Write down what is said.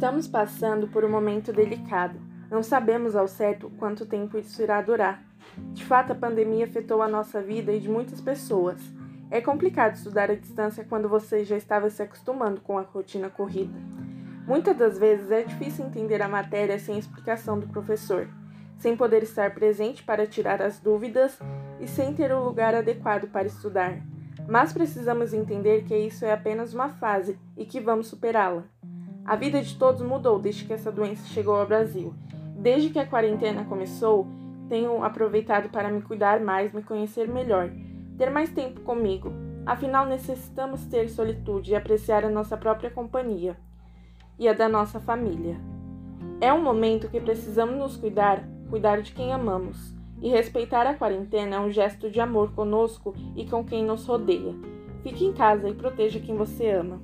Estamos passando por um momento delicado. Não sabemos ao certo quanto tempo isso irá durar. De fato, a pandemia afetou a nossa vida e de muitas pessoas. É complicado estudar à distância quando você já estava se acostumando com a rotina corrida. Muitas das vezes é difícil entender a matéria sem explicação do professor, sem poder estar presente para tirar as dúvidas e sem ter o lugar adequado para estudar. Mas precisamos entender que isso é apenas uma fase e que vamos superá-la. A vida de todos mudou desde que essa doença chegou ao Brasil. Desde que a quarentena começou, tenho aproveitado para me cuidar mais, me conhecer melhor, ter mais tempo comigo. Afinal, necessitamos ter solitude e apreciar a nossa própria companhia e a da nossa família. É um momento que precisamos nos cuidar, cuidar de quem amamos. E respeitar a quarentena é um gesto de amor conosco e com quem nos rodeia. Fique em casa e proteja quem você ama.